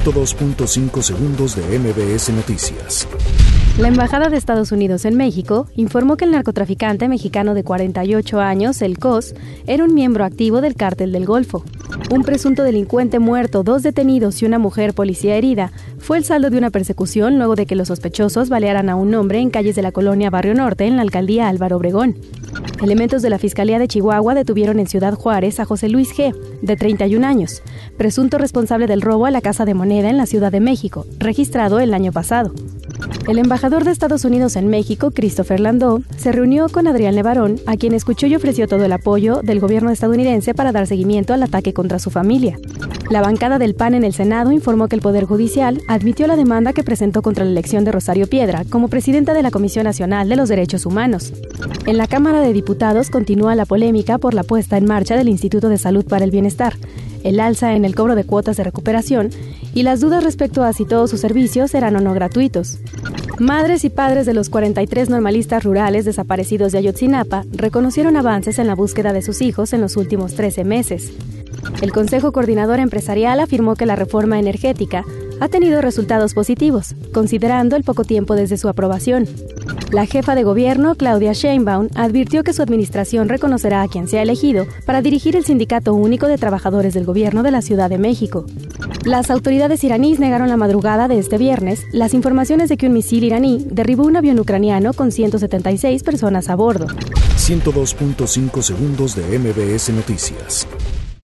102.5 segundos de MBS Noticias. La Embajada de Estados Unidos en México informó que el narcotraficante mexicano de 48 años, el COS, era un miembro activo del cártel del Golfo. Un presunto delincuente muerto, dos detenidos y una mujer policía herida fue el saldo de una persecución luego de que los sospechosos balearan a un hombre en calles de la colonia Barrio Norte en la alcaldía Álvaro Obregón. Elementos de la Fiscalía de Chihuahua detuvieron en Ciudad Juárez a José Luis G., de 31 años, presunto responsable del robo a la Casa de Moneda en la Ciudad de México, registrado el año pasado. El embajador de Estados Unidos en México, Christopher Landau, se reunió con Adrián Levarón, a quien escuchó y ofreció todo el apoyo del gobierno estadounidense para dar seguimiento al ataque contra su familia. La bancada del PAN en el Senado informó que el Poder Judicial admitió la demanda que presentó contra la elección de Rosario Piedra como presidenta de la Comisión Nacional de los Derechos Humanos. En la Cámara de Diputados continúa la polémica por la puesta en marcha del Instituto de Salud para el Bienestar, el alza en el cobro de cuotas de recuperación y las dudas respecto a si todos sus servicios serán o no gratuitos. Madres y padres de los 43 normalistas rurales desaparecidos de Ayotzinapa reconocieron avances en la búsqueda de sus hijos en los últimos 13 meses. El Consejo Coordinador Empresarial afirmó que la reforma energética ha tenido resultados positivos, considerando el poco tiempo desde su aprobación. La jefa de gobierno, Claudia Sheinbaum, advirtió que su administración reconocerá a quien sea elegido para dirigir el Sindicato Único de Trabajadores del Gobierno de la Ciudad de México. Las autoridades iraníes negaron la madrugada de este viernes las informaciones de que un misil iraní derribó un avión ucraniano con 176 personas a bordo. 102.5 segundos de MBS Noticias.